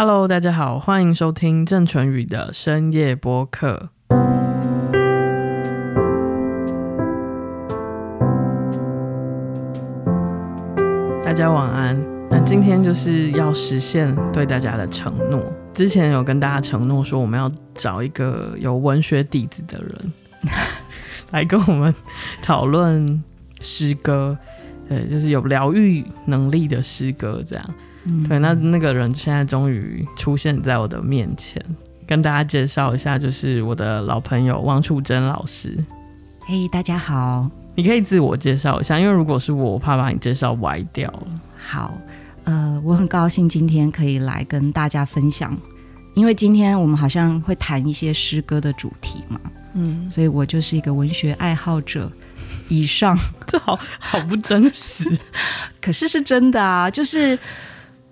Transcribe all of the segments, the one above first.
Hello，大家好，欢迎收听郑淳宇的深夜播客。大家晚安。那今天就是要实现对大家的承诺。之前有跟大家承诺说，我们要找一个有文学底子的人 来跟我们讨论诗歌，对，就是有疗愈能力的诗歌，这样。对，那那个人现在终于出现在我的面前，跟大家介绍一下，就是我的老朋友汪楚珍老师。嘿，hey, 大家好，你可以自我介绍一下，因为如果是我，我怕把你介绍歪掉了。好，呃，我很高兴今天可以来跟大家分享，因为今天我们好像会谈一些诗歌的主题嘛，嗯，所以我就是一个文学爱好者。以上，这好好不真实，可是是真的啊，就是。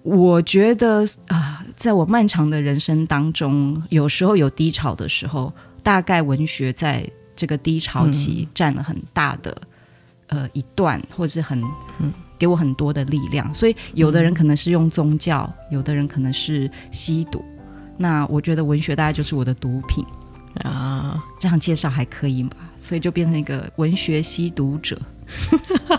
我觉得啊，在我漫长的人生当中，有时候有低潮的时候，大概文学在这个低潮期占了很大的、嗯、呃一段，或者是很给我很多的力量。所以，有的人可能是用宗教，有的人可能是吸毒。那我觉得文学大概就是我的毒品啊，这样介绍还可以嘛？所以就变成一个文学吸毒者。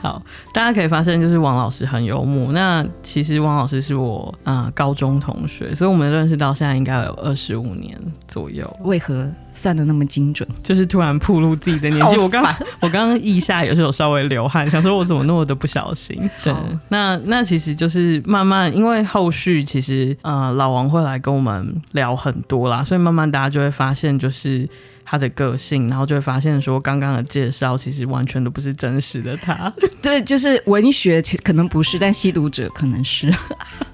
好，大家可以发现，就是王老师很幽默。那其实王老师是我啊、呃、高中同学，所以我们认识到现在应该有二十五年左右。为何算的那么精准？就是突然暴露自己的年纪。烦我刚我刚刚腋下也是有稍微流汗，想说我怎么那么的不小心。对，那那其实就是慢慢，因为后续其实呃老王会来跟我们聊很多啦，所以慢慢大家就会发现就是。他的个性，然后就会发现说，刚刚的介绍其实完全都不是真实的他。对，就是文学其可能不是，但吸毒者可能是。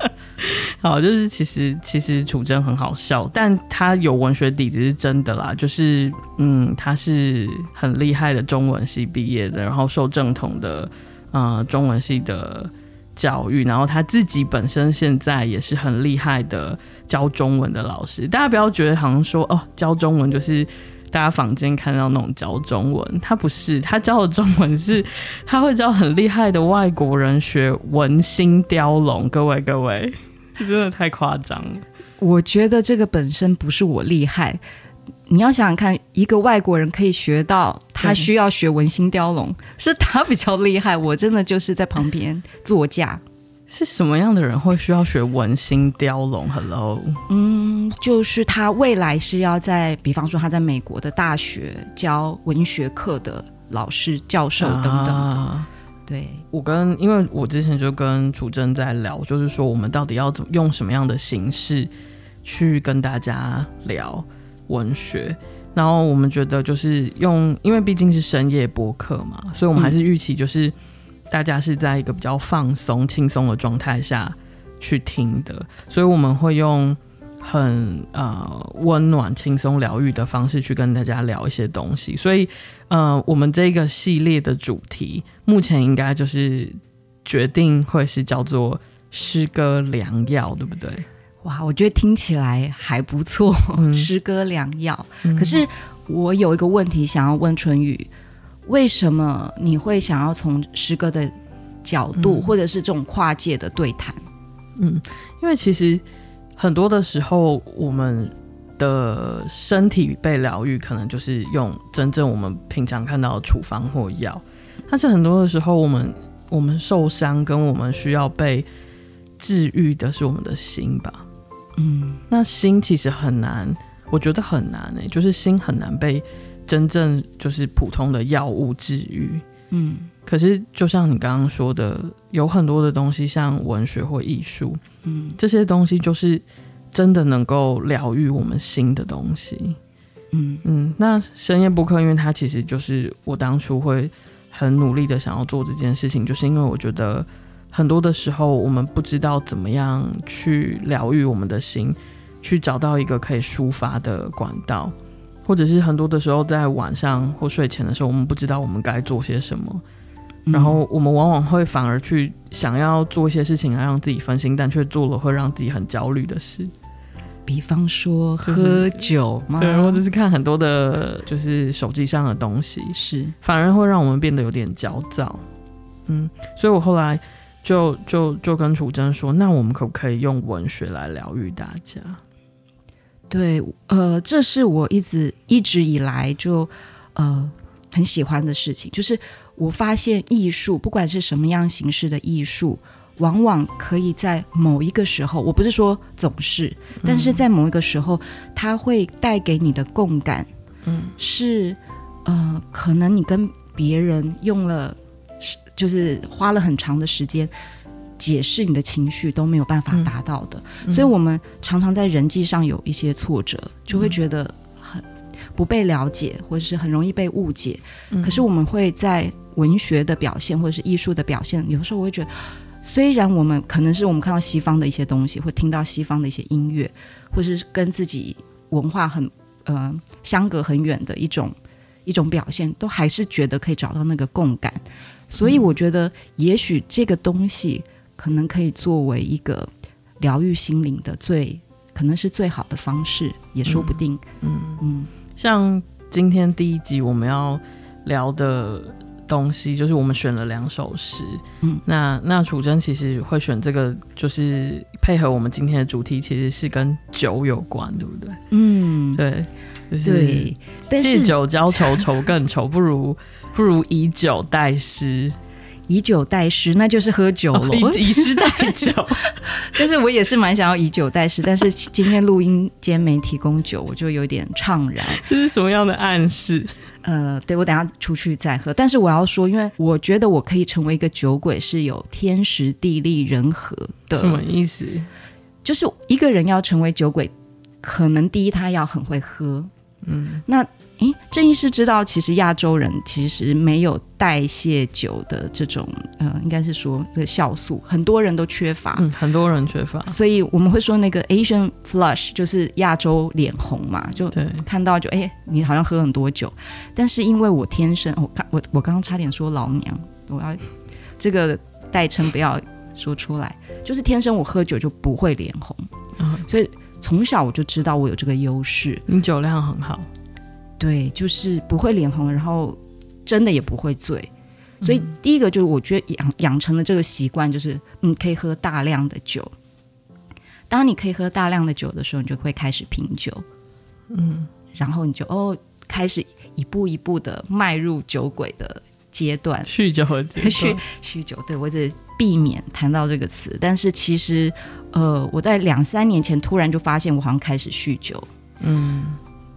好，就是其实其实楚真很好笑，但他有文学底子是真的啦。就是嗯，他是很厉害的中文系毕业的，然后受正统的呃中文系的教育，然后他自己本身现在也是很厉害的教中文的老师。大家不要觉得好像说哦，教中文就是。大家房间看到那种教中文，他不是，他教的中文是，他会教很厉害的外国人学文心雕龙。各位各位，真的太夸张了。我觉得这个本身不是我厉害，你要想想看，一个外国人可以学到，他需要学文心雕龙，是他比较厉害。我真的就是在旁边座驾。是什么样的人会需要学文心雕龙？Hello，嗯，就是他未来是要在，比方说他在美国的大学教文学课的老师、教授等等。啊、对，我跟因为我之前就跟楚真在聊，就是说我们到底要怎么用什么样的形式去跟大家聊文学，然后我们觉得就是用，因为毕竟是深夜播客嘛，所以我们还是预期就是。嗯大家是在一个比较放松、轻松的状态下去听的，所以我们会用很呃温暖、轻松、疗愈的方式去跟大家聊一些东西。所以，呃，我们这个系列的主题目前应该就是决定会是叫做“诗歌良药”，对不对？哇，我觉得听起来还不错，“诗歌良药”嗯。可是我有一个问题想要问淳予。为什么你会想要从诗歌的角度，嗯、或者是这种跨界的对谈？嗯，因为其实很多的时候，我们的身体被疗愈，可能就是用真正我们平常看到的处方或药。但是很多的时候，我们我们受伤，跟我们需要被治愈的是我们的心吧？嗯，那心其实很难，我觉得很难诶、欸，就是心很难被。真正就是普通的药物治愈，嗯，可是就像你刚刚说的，有很多的东西，像文学或艺术，嗯，这些东西就是真的能够疗愈我们心的东西，嗯嗯。那深夜不客，因为它其实就是我当初会很努力的想要做这件事情，就是因为我觉得很多的时候，我们不知道怎么样去疗愈我们的心，去找到一个可以抒发的管道。或者是很多的时候，在晚上或睡前的时候，我们不知道我们该做些什么，嗯、然后我们往往会反而去想要做一些事情来让自己分心，但却做了会让自己很焦虑的事。比方说喝酒吗？对，或者是看很多的，就是手机上的东西，是反而会让我们变得有点焦躁。嗯，所以我后来就就就跟楚真说，那我们可不可以用文学来疗愈大家？对，呃，这是我一直一直以来就呃很喜欢的事情，就是我发现艺术，不管是什么样形式的艺术，往往可以在某一个时候，我不是说总是，但是在某一个时候，它会带给你的共感，嗯，是呃，可能你跟别人用了。就是花了很长的时间解释你的情绪都没有办法达到的，嗯、所以我们常常在人际上有一些挫折，就会觉得很不被了解，或者是很容易被误解。嗯、可是我们会在文学的表现或者是艺术的表现，有时候我会觉得，虽然我们可能是我们看到西方的一些东西，会听到西方的一些音乐，或是跟自己文化很呃相隔很远的一种一种表现，都还是觉得可以找到那个共感。所以我觉得，也许这个东西可能可以作为一个疗愈心灵的最，可能是最好的方式，也说不定。嗯嗯，嗯，像今天第一集我们要聊的东西，就是我们选了两首诗。嗯，那那楚真其实会选这个，就是配合我们今天的主题，其实是跟酒有关，对不对？嗯，对，就是借酒浇愁，愁更愁，不如。不如以酒代诗，以酒代诗，那就是喝酒了。哦、以诗代酒，但是我也是蛮想要以酒代诗，但是今天录音间没提供酒，我就有点怅然。这是什么样的暗示？呃，对，我等下出去再喝。但是我要说，因为我觉得我可以成为一个酒鬼，是有天时地利人和的。什么意思？就是一个人要成为酒鬼，可能第一他要很会喝。嗯，那。诶，郑医师知道，其实亚洲人其实没有代谢酒的这种，呃，应该是说这个酵素，很多人都缺乏，嗯，很多人缺乏，所以我们会说那个 Asian flush，就是亚洲脸红嘛，就看到就哎，你好像喝很多酒，但是因为我天生，我刚我我刚刚差点说老娘，我要这个代称不要说出来，就是天生我喝酒就不会脸红，嗯，所以从小我就知道我有这个优势，你酒量很好。对，就是不会脸红，然后真的也不会醉，所以第一个就是我觉得养养成了这个习惯，就是嗯，可以喝大量的酒。当你可以喝大量的酒的时候，你就会开始品酒，嗯，然后你就哦，开始一步一步的迈入酒鬼的阶段，酗酒和 酗酗酒。对，我只避免谈到这个词，但是其实呃，我在两三年前突然就发现我好像开始酗酒，嗯。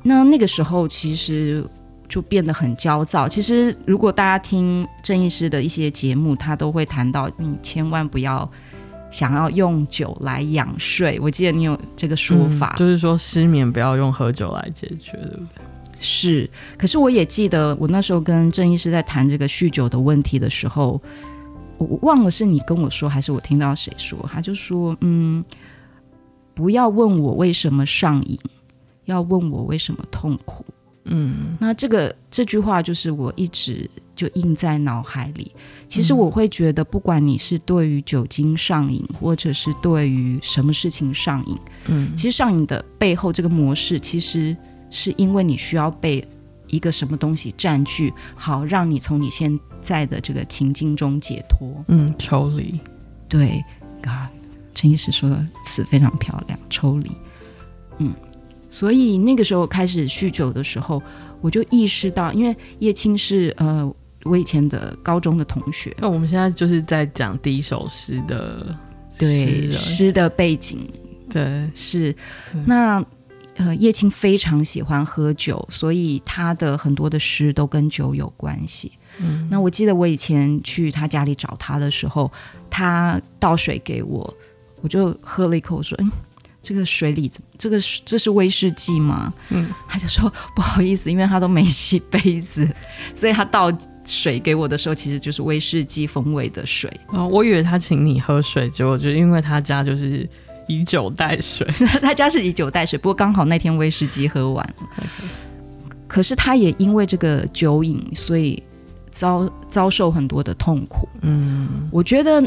那那个时候其实就变得很焦躁。其实如果大家听郑医师的一些节目，他都会谈到，你千万不要想要用酒来养睡。我记得你有这个说法，嗯，就是说失眠不要用喝酒来解决，对不对？是。可是我也记得我那时候跟郑医师在谈这个酗酒的问题的时候，我忘了是你跟我说还是我听到谁说，他就说，嗯，不要问我为什么上瘾。要问我为什么痛苦？嗯，那这个这句话就是我一直就印在脑海里。其实我会觉得，不管你是对于酒精上瘾，或者是对于什么事情上瘾，嗯，其实上瘾的背后这个模式，其实是因为你需要被一个什么东西占据，好让你从你现在的这个情境中解脱，嗯，抽离。对啊，陈医师说的词非常漂亮，抽离，嗯。所以那个时候开始酗酒的时候，我就意识到，因为叶青是呃我以前的高中的同学。那我们现在就是在讲第一首诗的对诗的背景，对是那呃叶青非常喜欢喝酒，所以他的很多的诗都跟酒有关系。嗯，那我记得我以前去他家里找他的时候，他倒水给我，我就喝了一口，我说嗯。这个水里，这个这是威士忌吗？嗯，他就说不好意思，因为他都没洗杯子，所以他倒水给我的时候，其实就是威士忌风味的水。哦，我以为他请你喝水，结果就因为他家就是以酒代水，他家是以酒代水，不过刚好那天威士忌喝完。可是他也因为这个酒瘾，所以遭遭受很多的痛苦。嗯，我觉得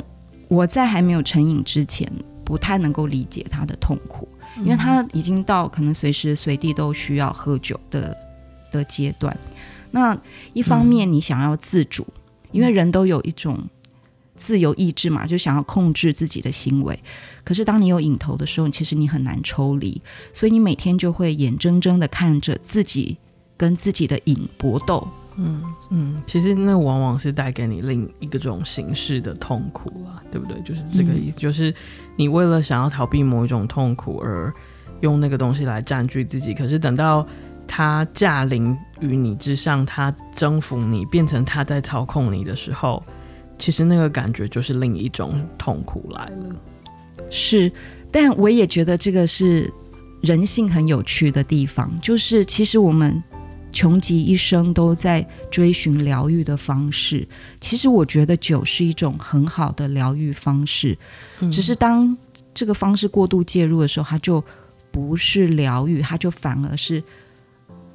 我在还没有成瘾之前。不太能够理解他的痛苦，因为他已经到可能随时随地都需要喝酒的的阶段。那一方面，你想要自主，嗯、因为人都有一种自由意志嘛，就想要控制自己的行为。可是当你有瘾头的时候，其实你很难抽离，所以你每天就会眼睁睁的看着自己跟自己的瘾搏斗。嗯嗯，其实那往往是带给你另一个种形式的痛苦啦，对不对？就是这个意思，嗯、就是你为了想要逃避某一种痛苦而用那个东西来占据自己，可是等到他驾临于你之上，他征服你，变成他在操控你的时候，其实那个感觉就是另一种痛苦来了。是，但我也觉得这个是人性很有趣的地方，就是其实我们穷极一生都在追寻疗愈的方式。其实我觉得酒是一种很好的疗愈方式，嗯、只是当这个方式过度介入的时候，它就不是疗愈，它就反而是。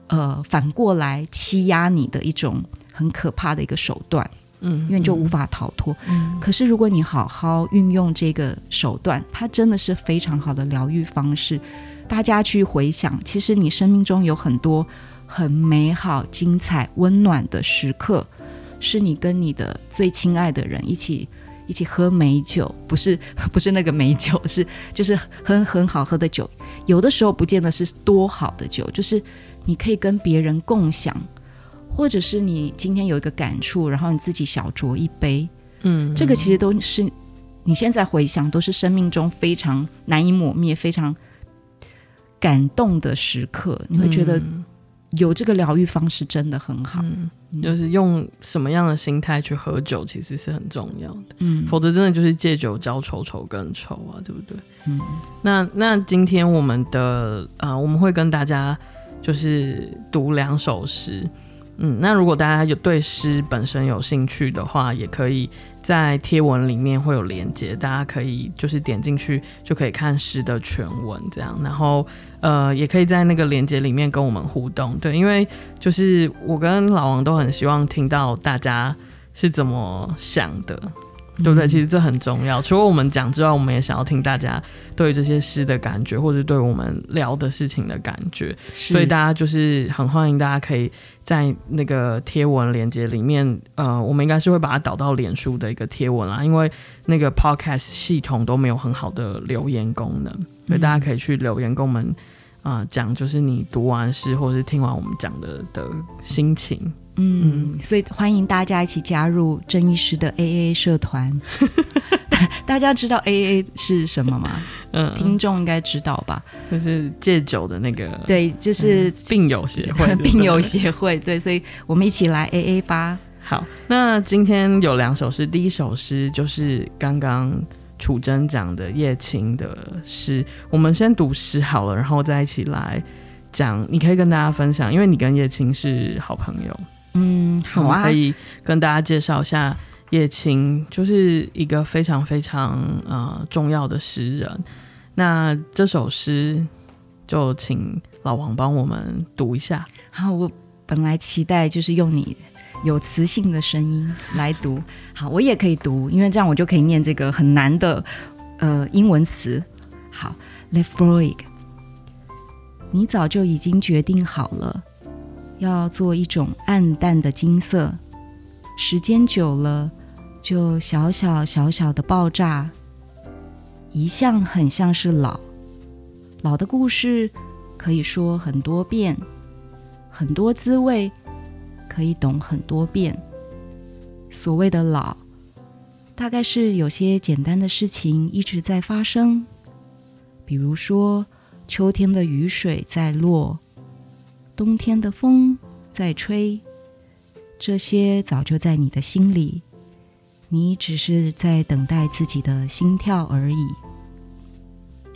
呃，反过来欺压你的一种很可怕的一个手段，嗯，因为你就无法逃脱。嗯，可是如果你好好运用这个手段，它真的是非常好的疗愈方式。大家去回想，其实你生命中有很多很美好、精彩、温暖的时刻，是你跟你的最亲爱的人一起一起喝美酒，不是 不是那个美酒，是就是很很好喝的酒。有的时候不见得是多好的酒，就是。你可以跟别人共享，或者是你今天有一个感触，然后你自己小酌一杯，嗯，这个其实都是你现在回想都是生命中非常难以磨灭、非常感动的时刻。你会觉得有这个疗愈方式真的很好，嗯，就是用什么样的心态去喝酒，其实是很重要的，嗯，否则真的就是借酒浇愁，愁更愁啊，对不对？嗯，那那今天我们的啊，呃，我们会跟大家。就是读两首诗，嗯，那如果大家有对诗本身有兴趣的话，也可以在贴文里面会有连接，大家可以就是点进去就可以看诗的全文，这样，然后呃，也可以在那个连接里面跟我们互动，对，因为就是我跟老王都很希望听到大家是怎么想的。对不对？其实这很重要。除了我们讲之外，我们也想要听大家对于这些诗的感觉，或者对我们聊的事情的感觉。所以大家就是很欢迎大家可以在那个贴文链接里面，呃，我们应该是会把它导到脸书的一个贴文啦，因为那个 Podcast 系统都没有很好的留言功能，所以大家可以去留言跟我们啊、呃、讲，就是你读完诗或者是听完我们讲的的心情。嗯，所以欢迎大家一起加入郑医师的 AA 社团。大家知道 AA 是什么吗？嗯，听众应该知道吧？就是戒酒的那个，对，就是、嗯、病友协会，病友协会。对，所以我们一起来 AA 吧。好，那今天有两首诗，第一首诗就是刚刚楚真讲的叶青的诗。我们先读诗好了，然后再一起来讲。你可以跟大家分享，因为你跟叶青是好朋友。嗯，好啊，可以跟大家介绍一下叶青，就是一个非常非常呃重要的诗人。那这首诗就请老王帮我们读一下。好，我本来期待就是用你有磁性的声音来读，好，我也可以读，因为这样我就可以念这个很难的呃英文词。好，Laphroaig，你早就已经决定好了。要做一种暗淡的金色，时间久了就小小小小的爆炸。一向很像是老，老的故事可以说很多遍，很多滋味可以懂很多遍。所谓的老，大概是有些简单的事情一直在发生，比如说秋天的雨水在落。冬天的风在吹，这些早就在你的心里，你只是在等待自己的心跳而已。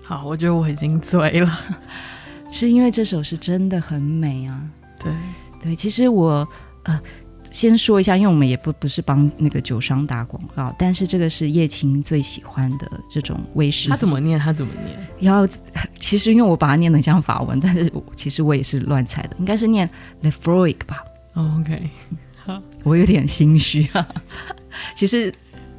好，我觉得我已经醉了，是因为这首是真的很美啊。对对，其实我呃。先说一下，因为我们也不不是帮那个酒商打广告，但是这个是叶青最喜欢的这种威士忌。他怎么念？他怎么念？然后其实因为我把它念得像法文，但是其实我也是乱猜的，应该是念 Laphroaig 吧。Oh, OK，好，我有点心虚啊。其实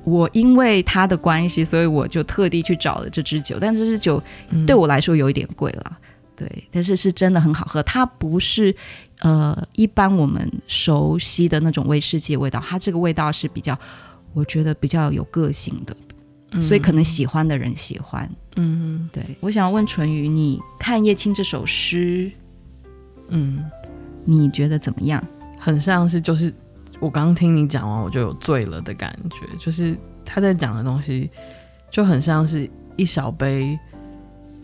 我因为他的关系，所以我就特地去找了这支酒，但这支酒对我来说有一点贵了。嗯对，但是是真的很好喝。它不是呃一般我们熟悉的那种威士忌味道，它这个味道是比较我觉得比较有个性的，嗯、所以可能喜欢的人喜欢。嗯，对。我想要问淳于，你看叶青这首诗，嗯，你觉得怎么样？很像是就是我刚刚听你讲完，我就有醉了的感觉。就是他在讲的东西，就很像是一小杯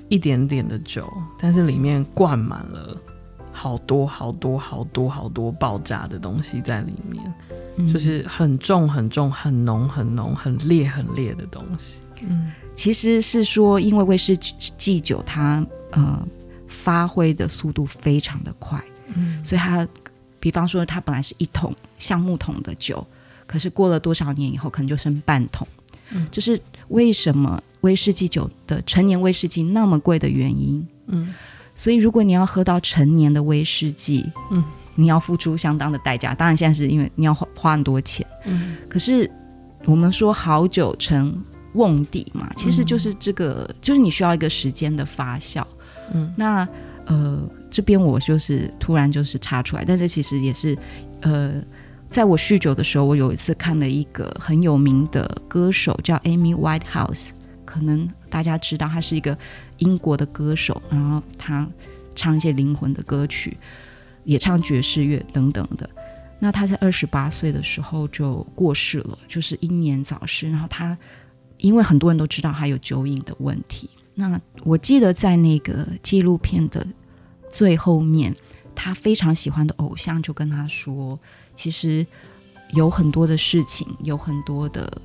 一点点的酒，但是里面灌满了好多好多好多好多爆炸的东西在里面。就是很重、很重、很浓、很浓、很烈、很烈的东西。嗯，其实是说，因为威士忌酒它呃发挥的速度非常的快，嗯，所以它比方说它本来是一桶橡木桶的酒，可是过了多少年以后，可能就剩半桶。嗯，这是为什么威士忌酒的成年威士忌那么贵的原因。嗯，所以如果你要喝到陈年的威士忌，嗯。你要付出相当的代价，当然现在是因为你要花花很多钱。嗯，可是我们说好酒成瓮底嘛，其实就是这个，嗯、就是你需要一个时间的发酵。嗯，那呃这边我就是突然就是插出来，但是其实也是呃，在我酗酒的时候，我有一次看了一个很有名的歌手叫 Amy Whitehouse，可能大家知道，他是一个英国的歌手，然后他唱一些灵魂的歌曲。也唱爵士乐等等的，那他在二十八岁的时候就过世了，就是英年早逝。然后他因为很多人都知道他有酒瘾的问题，那我记得在那个纪录片的最后面，他非常喜欢的偶像就跟他说，其实有很多的事情，有很多的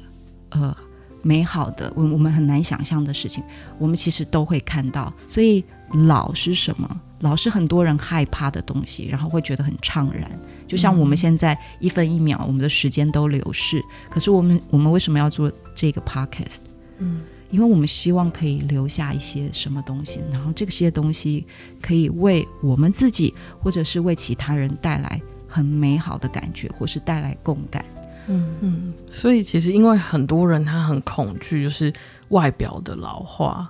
呃美好的，我我们很难想象的事情，我们其实都会看到。所以老是什么？老是很多人害怕的东西，然后会觉得很怅然。就像我们现在一分一秒，我们的时间都流逝。可是我们，我们为什么要做这个 podcast？嗯，因为我们希望可以留下一些什么东西，然后这些东西可以为我们自己，或者是为其他人带来很美好的感觉，或是带来共感。嗯嗯。所以其实，因为很多人他很恐惧，就是外表的老化。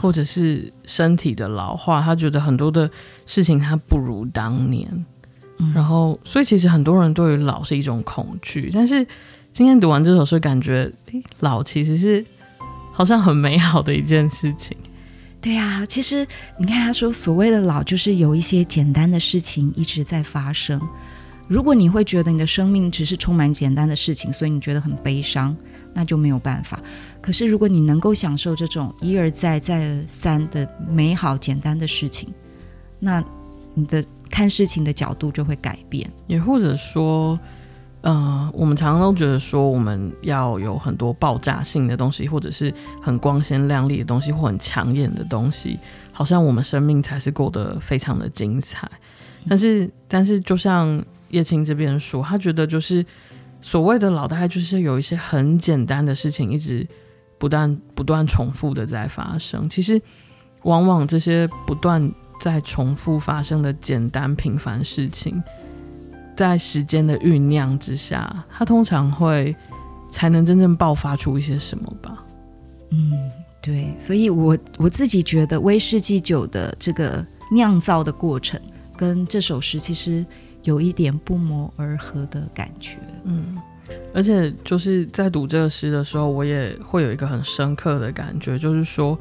或者是身体的老化，他觉得很多的事情他不如当年，嗯、然后所以其实很多人对于老是一种恐惧。但是今天读完这首诗，感觉诶，老其实是好像很美好的一件事情。对呀、啊，其实你看他说所谓的老，就是有一些简单的事情一直在发生。如果你会觉得你的生命只是充满简单的事情，所以你觉得很悲伤。那就没有办法。可是，如果你能够享受这种一而再、再而三的美好、简单的事情，那你的看事情的角度就会改变。也或者说，呃，我们常常都觉得说，我们要有很多爆炸性的东西，或者是很光鲜亮丽的东西，或很抢眼的东西，好像我们生命才是过得非常的精彩。但是，但是，就像叶青这边说，他觉得就是。所谓的老，大就是有一些很简单的事情，一直不断不断重复的在发生。其实，往往这些不断在重复发生的简单平凡事情，在时间的酝酿之下，它通常会才能真正爆发出一些什么吧。嗯，对。所以我我自己觉得威士忌酒的这个酿造的过程，跟这首诗其实。有一点不谋而合的感觉，嗯，而且就是在读这个诗的时候，我也会有一个很深刻的感觉，就是说，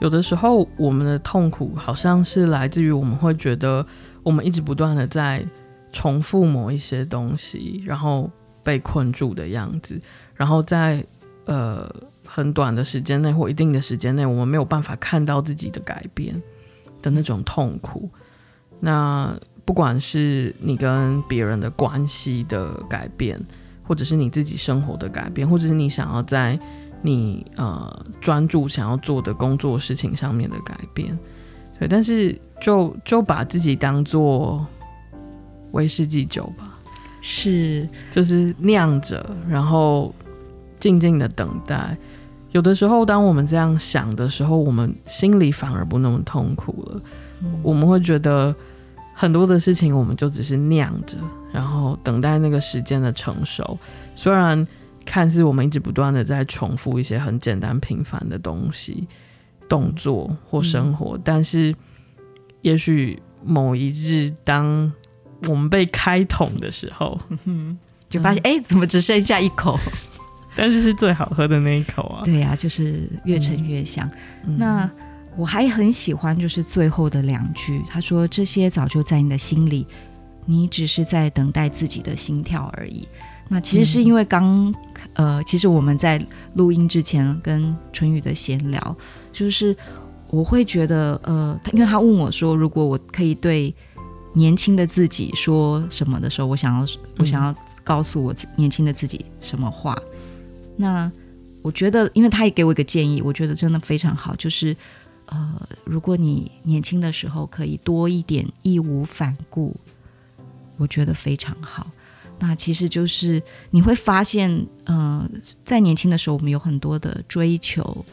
有的时候我们的痛苦好像是来自于我们会觉得我们一直不断的在重复某一些东西，然后被困住的样子，然后在呃很短的时间内或一定的时间内，我们没有办法看到自己的改变的那种痛苦，那。不管是你跟别人的关系的改变，或者是你自己生活的改变，或者是你想要在你呃专注想要做的工作事情上面的改变，对，但是就就把自己当做威士忌酒吧，是，就是酿着，然后静静的等待。有的时候，当我们这样想的时候，我们心里反而不那么痛苦了，嗯，我们会觉得。很多的事情，我们就只是酿着，然后等待那个时间的成熟。虽然看似我们一直不断的在重复一些很简单平凡的东西、动作或生活，嗯、但是也许某一日，当我们被开桶的时候，就发现，哎、嗯欸，怎么只剩下一口？但是是最好喝的那一口啊。对呀、啊，就是越沉越香。嗯、那我还很喜欢，就是最后的两句，他说：“这些早就在你的心里，你只是在等待自己的心跳而已。”那其实是因为刚、嗯、呃，其实我们在录音之前跟春雨的闲聊，就是我会觉得呃，因为他问我说，如果我可以对年轻的自己说什么的时候，我想要我想要告诉我年轻的自己什么话？嗯、那我觉得，因为他也给我一个建议，我觉得真的非常好，就是呃，如果你年轻的时候可以多一点义无反顾，我觉得非常好。那其实就是你会发现，嗯、呃，在年轻的时候，我们有很多的追求，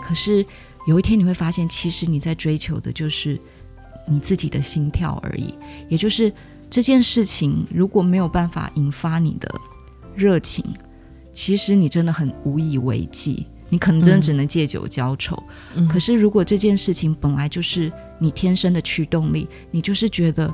可是有一天你会发现，其实你在追求的就是你自己的心跳而已。也就是这件事情如果没有办法引发你的热情，其实你真的很无以为继，你可能真的只能借酒浇愁。嗯、可是如果这件事情本来就是你天生的驱动力，你就是觉得。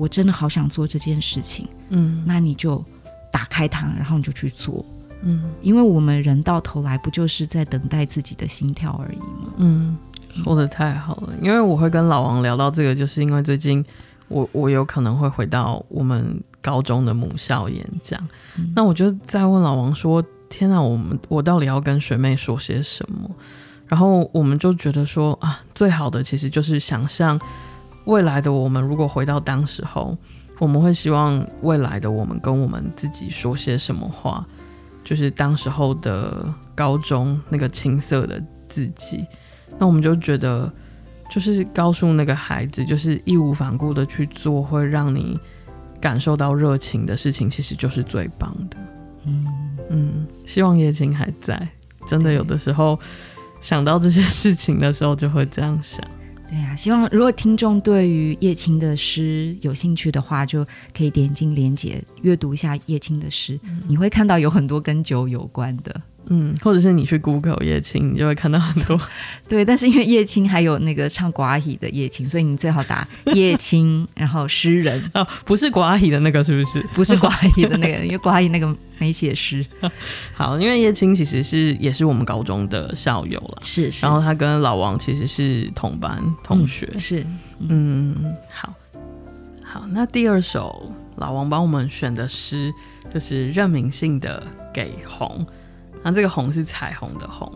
我真的好想做这件事情，嗯，那你就打开它，然后你就去做，嗯，因为我们人到头来不就是在等待自己的心跳而已吗？嗯，说的太好了，因为我会跟老王聊到这个，就是因为最近我我有可能会回到我们高中的母校演讲，嗯，那我就在问老王说：“天哪，我们我到底要跟学妹说些什么？”然后我们就觉得说啊，最好的其实就是想象。未来的我们，如果回到当时候，我们会希望未来的我们跟我们自己说些什么话？就是当时候的高中那个青涩的自己，那我们就觉得，就是告诉那个孩子，就是义无反顾的去做，会让你感受到热情的事情，其实就是最棒的。嗯嗯，希望叶青还在。真的有的时候想到这些事情的时候，就会这样想。对呀、啊，希望如果听众对于叶青的诗有兴趣的话，就可以点进连接阅读一下叶青的诗，嗯、你会看到有很多跟酒有关的。嗯，或者是你去 Google 叶青，你就会看到很多。对，但是因为叶青还有那个唱寡喜的叶青，所以你最好打 叶青，然后诗人哦，不是寡喜的那个是不是？不是寡喜的那个，因为寡喜那个没写诗。好，因为叶青其实是也是我们高中的校友了，是，是。然后他跟老王其实是同班同学，嗯、是。嗯，好，好，那第二首老王帮我们选的诗就是任明信的《给红》。那、啊、这个红是彩虹的红，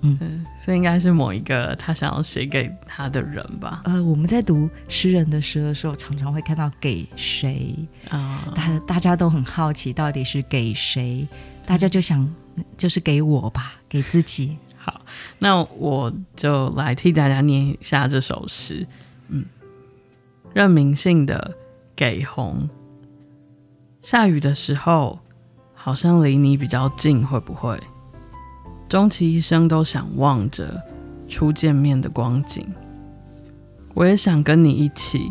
嗯，所以应该是某一个他想要写给他的人吧。呃，我们在读诗人的诗的时候，常常会看到给谁啊，大、嗯、大家都很好奇到底是给谁，大家就想就是给我吧，给自己。好，那我就来替大家念一下这首诗。嗯，任明信的给红，下雨的时候。好像离你比较近，会不会？终其一生都想望着初见面的光景。我也想跟你一起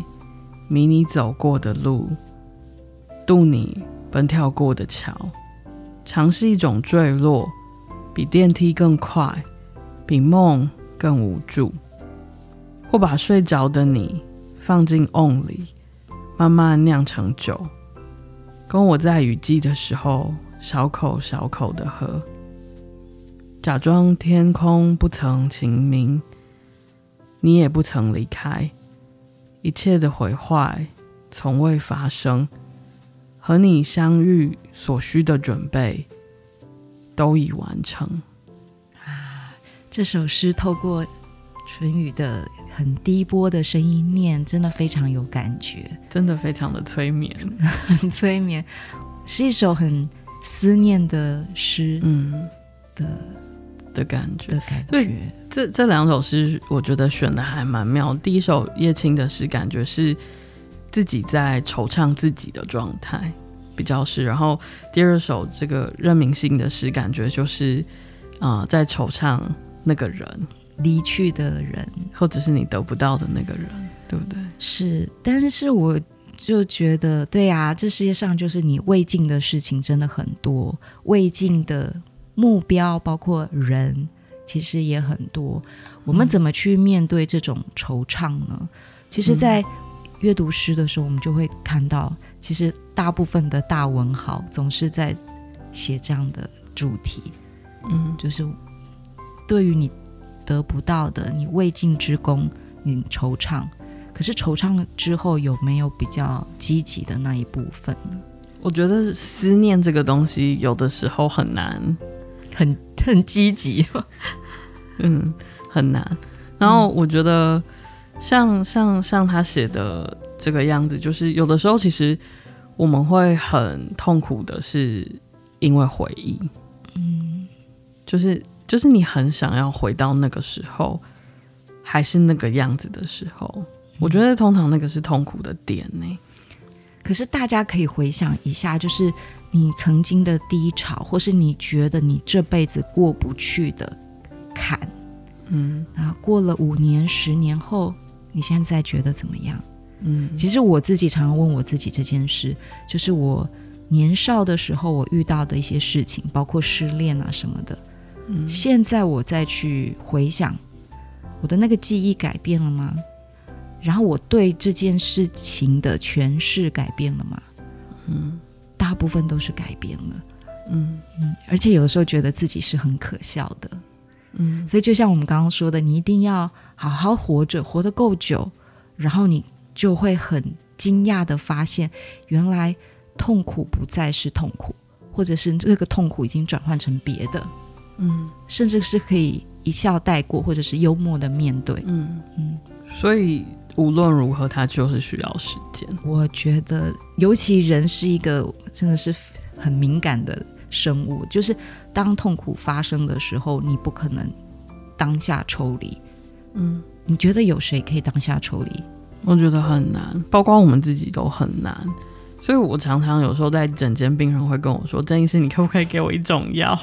迷你走过的路，渡你奔跳过的桥，尝试一种坠落，比电梯更快，比梦更无助。或把睡着的你放进瓮里，慢慢酿成酒。跟我在雨季的时候，小口小口的喝，假装天空不曾晴明，你也不曾离开，一切的毁坏从未发生，和你相遇所需的准备都已完成。啊，这首诗透过淳于的很低波的声音念，真的非常有感觉，真的非常的催眠，很催眠，是一首很思念的诗，嗯的的感觉的感觉。这这两首诗，我觉得选的还蛮妙。第一首叶青的诗，感觉是自己在惆怅自己的状态，比较是。然后第二首这个任明信的诗，感觉就是啊、呃，在惆怅那个人。离去的人，或者是你得不到的那个人，对不对？是，但是我就觉得，对啊，这世界上就是你未尽的事情真的很多，未尽的目标，包括人，其实也很多。我们怎么去面对这种惆怅呢？其实，在阅读诗的时候，我们就会看到，其实大部分的大文豪总是在写这样的主题，嗯，就是对于你得不到的，你未尽之功，你惆怅。可是惆怅了之后，有没有比较积极的那一部分呢？我觉得思念这个东西，有的时候很难，很 很积极，嗯，很难。然后我觉得像，像像像他写的这个样子，就是有的时候其实我们会很痛苦的，是因为回忆，嗯，就是就是你很想要回到那个时候，还是那个样子的时候。我觉得通常那个是痛苦的点呢。可是大家可以回想一下，就是你曾经的低潮，或是你觉得你这辈子过不去的坎，嗯，啊，过了五年、十年后，你现在觉得怎么样？嗯，其实我自己常常问我自己这件事，就是我年少的时候我遇到的一些事情，包括失恋啊什么的，嗯，现在我再去回想，我的那个记忆改变了吗？然后我对这件事情的诠释改变了吗？嗯，大部分都是改变了。嗯嗯，而且有的时候觉得自己是很可笑的。嗯，所以就像我们刚刚说的，你一定要好好活着，活得够久，然后你就会很惊讶的发现，原来痛苦不再是痛苦，或者是这个痛苦已经转换成别的。嗯，甚至是可以一笑带过，或者是幽默的面对。嗯嗯，所以。无论如何，它就是需要时间。我觉得，尤其人是一个真的是很敏感的生物，就是当痛苦发生的时候，你不可能当下抽离。嗯，你觉得有谁可以当下抽离？我觉得很难，包括我们自己都很难。所以我常常有时候在诊间，病人会跟我说：“郑医师，你可不可以给我一种药？”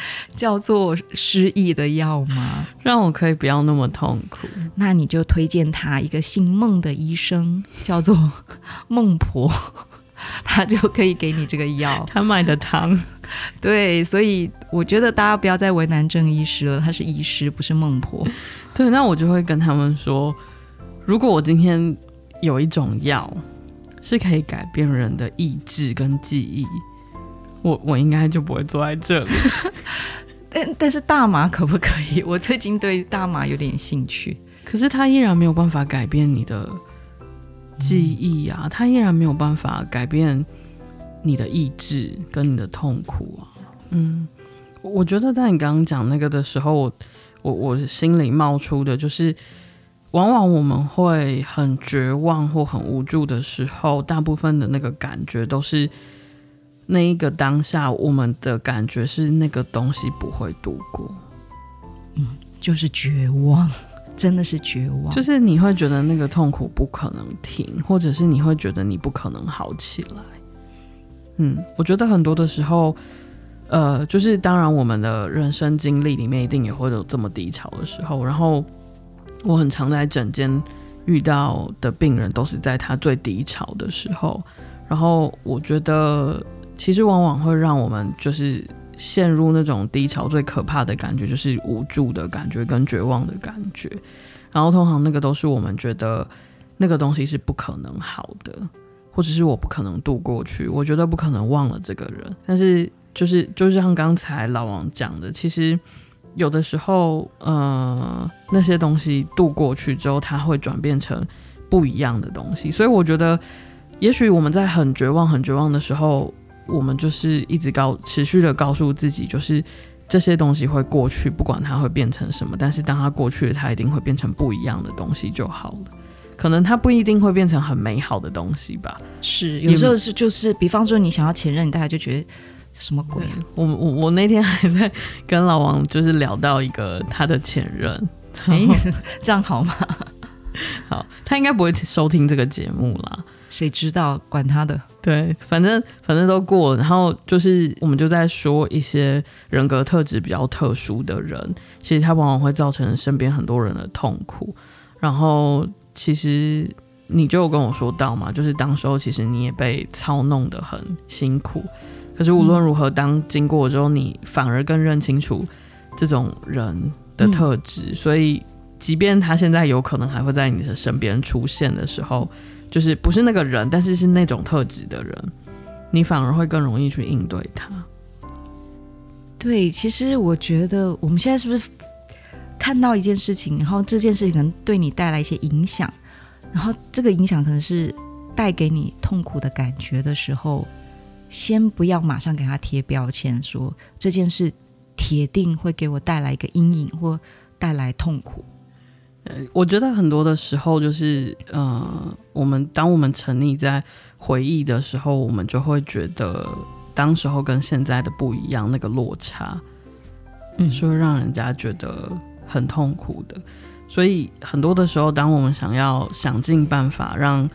叫做失忆的药吗？让我可以不要那么痛苦。那你就推荐他一个姓孟的医生，叫做 孟婆，他就可以给你这个药。他卖的汤，对，所以我觉得大家不要再为难郑医师了，他是医师，不是孟婆。对，那我就会跟他们说，如果我今天有一种药是可以改变人的意志跟记忆。我我应该就不会坐在这里，但但是大麻可不可以？我最近对大麻有点兴趣，可是它依然没有办法改变你的记忆啊，它依然没有办法改变你的意志跟你的痛苦啊。嗯，我觉得在你刚刚讲那个的时候，我我我心里冒出的就是，往往我们会很绝望或很无助的时候，大部分的那个感觉都是。那一个当下，我们的感觉是那个东西不会度过，嗯，就是绝望，真的是绝望。就是你会觉得那个痛苦不可能停，或者是你会觉得你不可能好起来。嗯，我觉得很多的时候，呃，就是当然我们的人生经历里面一定也会有这么低潮的时候。然后我很常在诊间遇到的病人，都是在他最低潮的时候。然后我觉得。其实往往会让我们就是陷入那种低潮，最可怕的感觉就是无助的感觉跟绝望的感觉。然后通常那个都是我们觉得那个东西是不可能好的，或者是我不可能度过去，我觉得不可能忘了这个人。但是就是就是像刚才老王讲的，其实有的时候，呃，那些东西度过去之后，它会转变成不一样的东西。所以我觉得，也许我们在很绝望、很绝望的时候。我们就是一直告持续的告诉自己，就是这些东西会过去，不管它会变成什么。但是当它过去了，它一定会变成不一样的东西就好了。可能它不一定会变成很美好的东西吧。是，有时候是就是，比方说你想要前任，你大家就觉得什么鬼啊？我我我那天还在跟老王就是聊到一个他的前任，欸、这样好吗？好，他应该不会收听这个节目啦。谁知道？管他的。对，反正反正都过了。然后就是我们就在说一些人格特质比较特殊的人，其实他往往会造成身边很多人的痛苦。然后其实你就有跟我说到嘛，就是当时候其实你也被操弄得很辛苦。可是无论如何，当经过之后，你反而更认清楚这种人的特质。所以，即便他现在有可能还会在你的身边出现的时候。就是不是那个人，但是是那种特质的人，你反而会更容易去应对他。对，其实我觉得我们现在是不是看到一件事情，然后这件事情可能对你带来一些影响，然后这个影响可能是带给你痛苦的感觉的时候，先不要马上给他贴标签，说这件事铁定会给我带来一个阴影或带来痛苦。呃，我觉得很多的时候就是，呃，我们当我们沉溺在回忆的时候，我们就会觉得当时候跟现在的不一样，那个落差，嗯，是会让人家觉得很痛苦的。所以很多的时候，当我们想要想尽办法让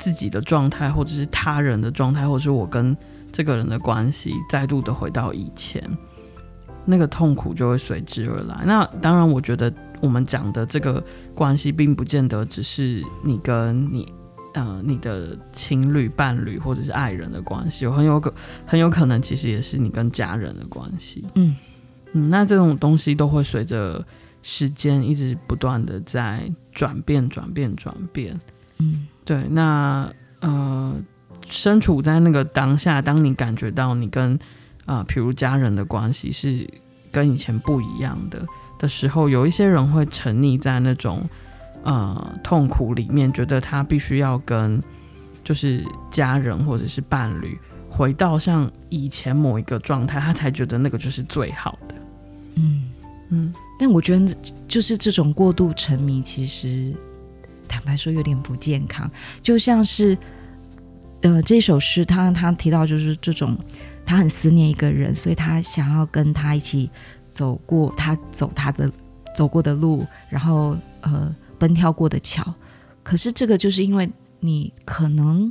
自己的状态，或者是他人的状态，或者是我跟这个人的关系，再度的回到以前，那个痛苦就会随之而来。那当然，我觉得。我们讲的这个关系，并不见得只是你跟你，呃，你的情侣、伴侣或者是爱人的关系，很有可很有可能，其实也是你跟家人的关系。嗯嗯，那这种东西都会随着时间一直不断的在转变、转变、转变。嗯，对。那呃，身处在那个当下，当你感觉到你跟啊、呃，譬如家人的关系是跟以前不一样的。的时候，有一些人会沉溺在那种呃痛苦里面，觉得他必须要跟就是家人或者是伴侣回到像以前某一个状态，他才觉得那个就是最好的。嗯嗯，但我觉得就是这种过度沉迷，其实坦白说有点不健康。就像是呃这首诗，他他提到就是这种，他很思念一个人，所以他想要跟他一起。走过他走他的走过的路，然后呃奔跳过的桥，可是这个就是因为你可能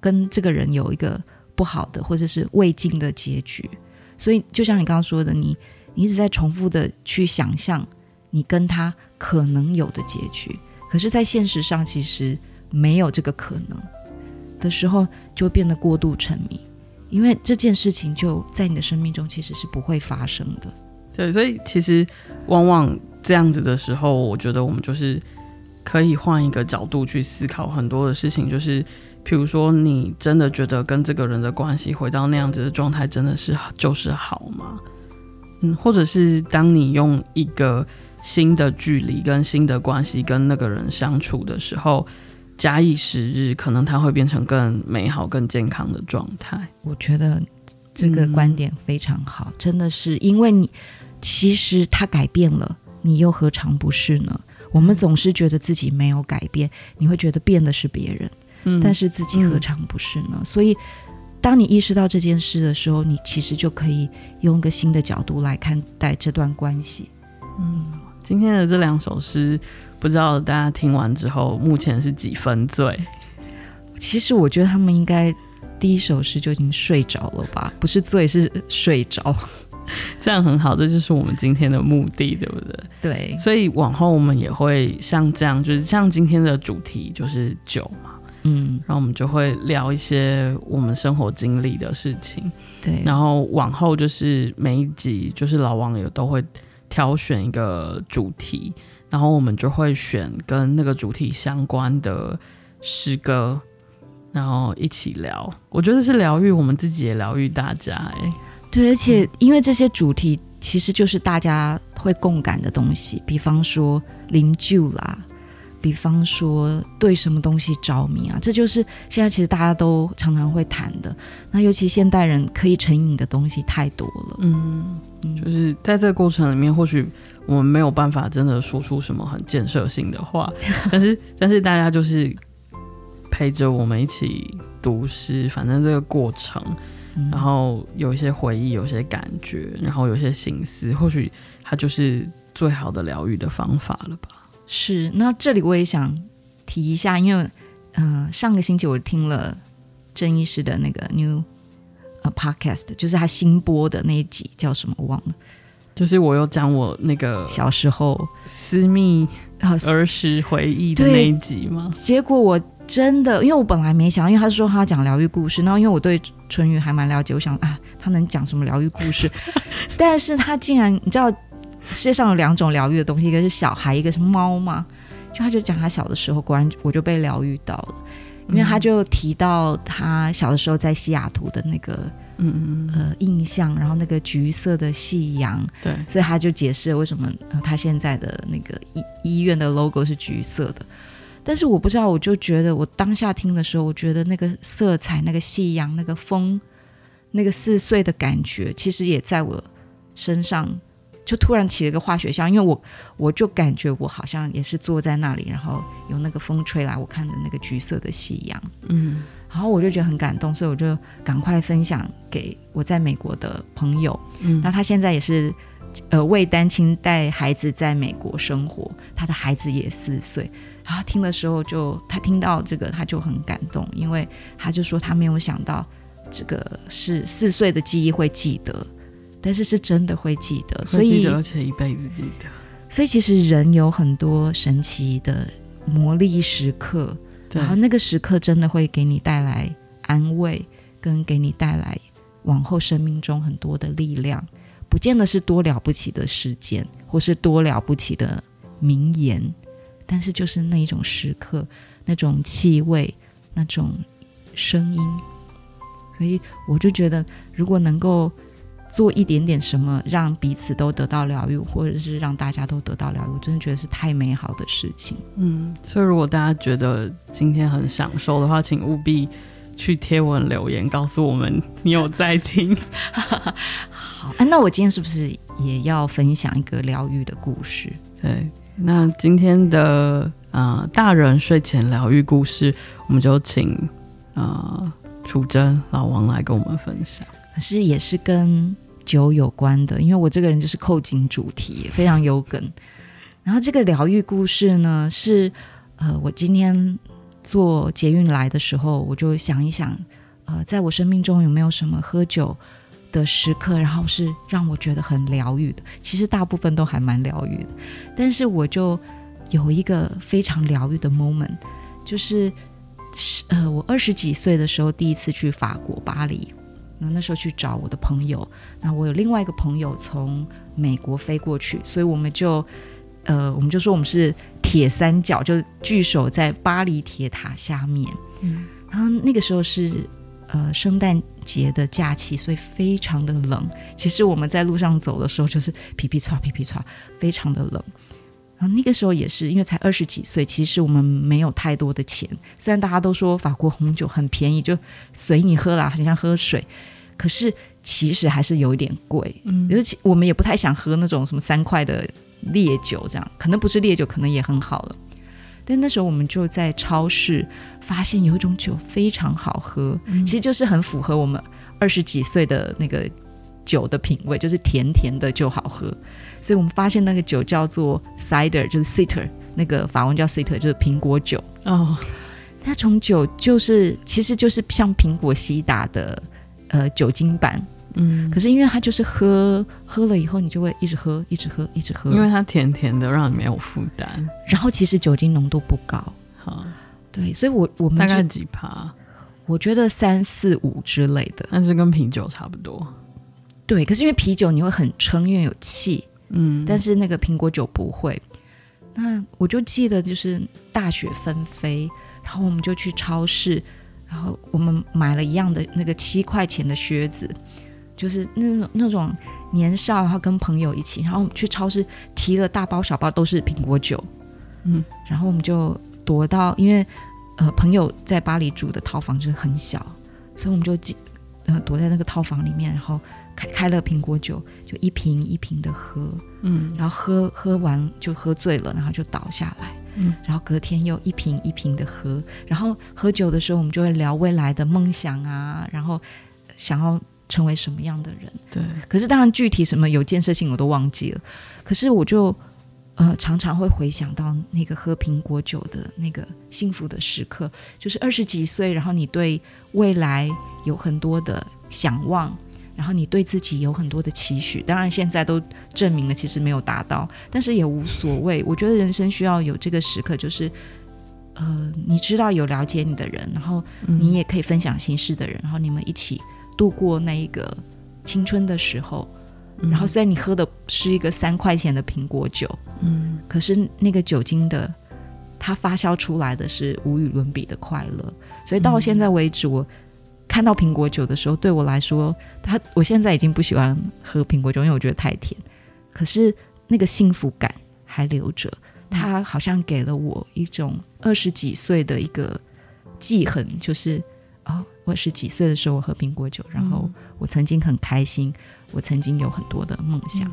跟这个人有一个不好的或者是未尽的结局，所以就像你刚刚说的，你你一直在重复的去想象你跟他可能有的结局，可是，在现实上其实没有这个可能的时候，就变得过度沉迷，因为这件事情就在你的生命中其实是不会发生的。对，所以其实往往这样子的时候，我觉得我们就是可以换一个角度去思考很多的事情。就是，譬如说，你真的觉得跟这个人的关系回到那样子的状态，真的是就是好吗？嗯，或者是当你用一个新的距离跟新的关系跟那个人相处的时候，假以时日，可能他会变成更美好、更健康的状态。我觉得这个观点非常好，嗯、真的是因为你。其实他改变了，你又何尝不是呢？我们总是觉得自己没有改变，你会觉得变的是别人，嗯，但是自己何尝不是呢？嗯，所以，当你意识到这件事的时候，你其实就可以用一个新的角度来看待这段关系。嗯，今天的这两首诗，不知道大家听完之后，目前是几分醉？其实我觉得他们应该第一首诗就已经睡着了吧？不是醉，是睡着。这样很好，这就是我们今天的目的，对不对？对，所以往后我们也会像这样，就是像今天的主题就是酒嘛，嗯，然后我们就会聊一些我们生活经历的事情，对，然后往后就是每一集就是老王也都会挑选一个主题，然后我们就会选跟那个主题相关的诗歌，然后一起聊。我觉得是疗愈我们自己，也疗愈大家，哎。对，而且因为这些主题其实就是大家会共感的东西，比方说灵柩啦，比方说对什么东西着迷啊，这就是现在其实大家都常常会谈的。那尤其现代人可以成瘾的东西太多了，嗯，就是在这个过程里面，或许我们没有办法真的说出什么很建设性的话，但是但是大家就是陪着我们一起读诗，反正这个过程。然后有一些回忆，有些感觉，然后有些心思，或许它就是最好的疗愈的方法了吧。是，那这里我也想提一下，因为嗯、呃，上个星期我听了郑医师的那个 new 呃 podcast，就是他新播的那一集叫什么我忘了，就是我有讲我那个小时候私密儿时回忆的那一集吗？结果我。真的，因为我本来没想，因为他说他要讲疗愈故事，然后因为我对春雨还蛮了解，我想啊，他能讲什么疗愈故事？但是他竟然，你知道世界上有两种疗愈的东西，一个是小孩，一个是猫嘛。就他就讲他小的时候，果然我就被疗愈到了，因为他就提到他小的时候在西雅图的那个嗯嗯呃印象，然后那个橘色的夕阳，对，所以他就解释了为什么呃他现在的那个医医院的 logo 是橘色的。但是我不知道，我就觉得我当下听的时候，我觉得那个色彩、那个夕阳、那个风、那个四岁的感觉，其实也在我身上就突然起了一个化学效应，因为我我就感觉我好像也是坐在那里，然后有那个风吹来，我看的那个橘色的夕阳，嗯，然后我就觉得很感动，所以我就赶快分享给我在美国的朋友，嗯，那他现在也是呃为单亲带孩子在美国生活，他的孩子也四岁。然后听的时候就，就他听到这个，他就很感动，因为他就说他没有想到这个是四岁的记忆会记得，但是是真的会记得，所以而且一辈子记得。所以其实人有很多神奇的魔力时刻，然后那个时刻真的会给你带来安慰，跟给你带来往后生命中很多的力量，不见得是多了不起的事件，或是多了不起的名言。但是就是那一种时刻，那种气味，那种声音，所以我就觉得，如果能够做一点点什么，让彼此都得到疗愈，或者是让大家都得到疗愈，我真的觉得是太美好的事情。嗯，所以如果大家觉得今天很享受的话，请务必去贴文留言告诉我们你有在听。好，啊，那我今天是不是也要分享一个疗愈的故事？对。那今天的呃大人睡前疗愈故事，我们就请呃楚真老王来跟我们分享。可是也是跟酒有关的，因为我这个人就是扣紧主题，非常有梗。然后这个疗愈故事呢，是呃我今天坐捷运来的时候，我就想一想，呃，在我生命中有没有什么喝酒的时刻，然后是让我觉得很疗愈的。其实大部分都还蛮疗愈的，但是我就有一个非常疗愈的 moment，就是呃，我二十几岁的时候第一次去法国巴黎，那时候去找我的朋友，那我有另外一个朋友从美国飞过去，所以我们就呃，我们就说我们是铁三角，就聚首在巴黎铁塔下面。嗯，然后那个时候是。呃，圣诞节的假期，所以非常的冷。其实我们在路上走的时候，就是皮皮剉、皮皮剉，非常的冷。然后那个时候也是，因为才二十几岁，其实我们没有太多的钱。虽然大家都说法国红酒很便宜，就随你喝啦，很像喝水，可是其实还是有一点贵。嗯，尤其我们也不太想喝那种什么三块的烈酒，这样可能不是烈酒，可能也很好了。但那时候我们就在超市发现有一种酒非常好喝，嗯、其实就是很符合我们二十几岁的那个酒的品味，就是甜甜的就好喝。所以我们发现那个酒叫做 cider，就是 cider，那个法文叫 cider，就是苹果酒。哦，那种酒就是其实就是像苹果西打的呃酒精版。嗯，可是因为它就是喝喝了以后，你就会一直喝，一直喝，一直喝，因为它甜甜的，让你没有负担。然后其实酒精浓度不高，好，对，所以我我们大概几趴？我觉得三四五之类的，但是跟啤酒差不多。对，可是因为啤酒你会很撑，因为有气，嗯，但是那个苹果酒不会。那我就记得就是大雪纷飞，然后我们就去超市，然后我们买了一样的那个七块钱的靴子。就是那种那种年少，然后跟朋友一起，然后去超市提了大包小包都是苹果酒，嗯，然后我们就躲到，因为呃朋友在巴黎住的套房就是很小，所以我们就进呃躲在那个套房里面，然后开开了苹果酒，就一瓶一瓶的喝，嗯，然后喝喝完就喝醉了，然后就倒下来，嗯，然后隔天又一瓶一瓶的喝，然后喝酒的时候我们就会聊未来的梦想啊，然后想要。成为什么样的人？对，可是当然具体什么有建设性我都忘记了。可是我就呃常常会回想到那个喝苹果酒的那个幸福的时刻，就是二十几岁，然后你对未来有很多的想望，然后你对自己有很多的期许。当然现在都证明了其实没有达到，但是也无所谓。我觉得人生需要有这个时刻，就是呃你知道有了解你的人，然后你也可以分享心事的人，然后你们一起。度过那一个青春的时候，嗯、然后虽然你喝的是一个三块钱的苹果酒，嗯，可是那个酒精的它发酵出来的是无与伦比的快乐。所以到现在为止，我看到苹果酒的时候，对我来说，他我现在已经不喜欢喝苹果酒，因为我觉得太甜。可是那个幸福感还留着，他好像给了我一种二十几岁的一个记恨，就是哦，我二十几岁的时候我喝苹果酒，然后我曾经很开心，我曾经有很多的梦想。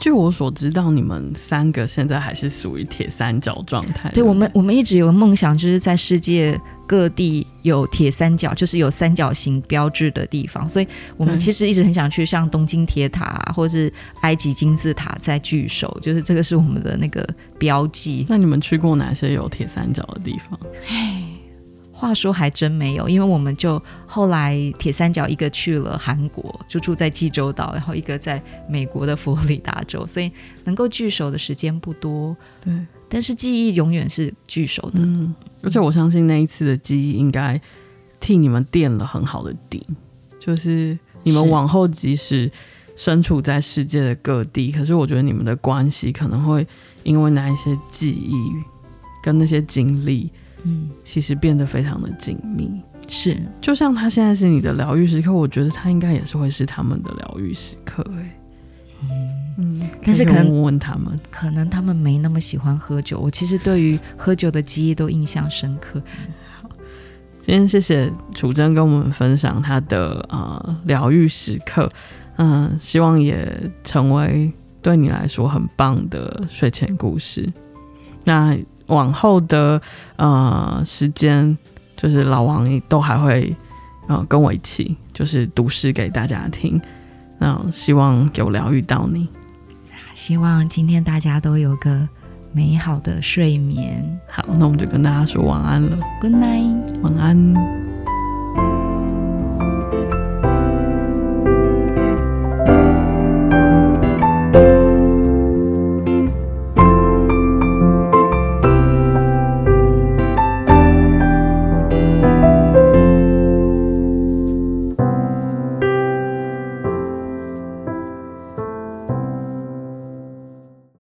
据我所知道，你们三个现在还是属于铁三角状态。对，我们，我们一直有个梦想，就是在世界各地有铁三角，就是有三角形标志的地方。所以，我们其实一直很想去像东京铁塔，或是埃及金字塔在聚首，就是这个是我们的那个标记。那你们去过哪些有铁三角的地方？话说还真没有，因为我们就后来铁三角一个去了韩国，就住在济州岛，然后一个在美国的佛罗里达州，所以能够聚首的时间不多。对，但是记忆永远是聚首的。嗯，而且我相信那一次的记忆应该替你们垫了很好的底，就是你们往后即使身处在世界的各地，可是我觉得你们的关系可能会因为那一些记忆跟那些经历。嗯，其实变得非常的紧密，是，就像他现在是你的疗愈时刻，我觉得他应该也是会是他们的疗愈时刻，哎，嗯，但是可能问问他们，可能他们没那么喜欢喝酒。我其实对于喝酒的记忆都印象深刻。好，今天谢谢楚真跟我们分享他的呃疗愈时刻，嗯、呃，希望也成为对你来说很棒的睡前故事。那。往后的呃时间，就是老王都还会呃跟我一起，就是读诗给大家听。那希望有疗愈到你，希望今天大家都有个美好的睡眠。好，那我们就跟大家说晚安了。Good night，晚安。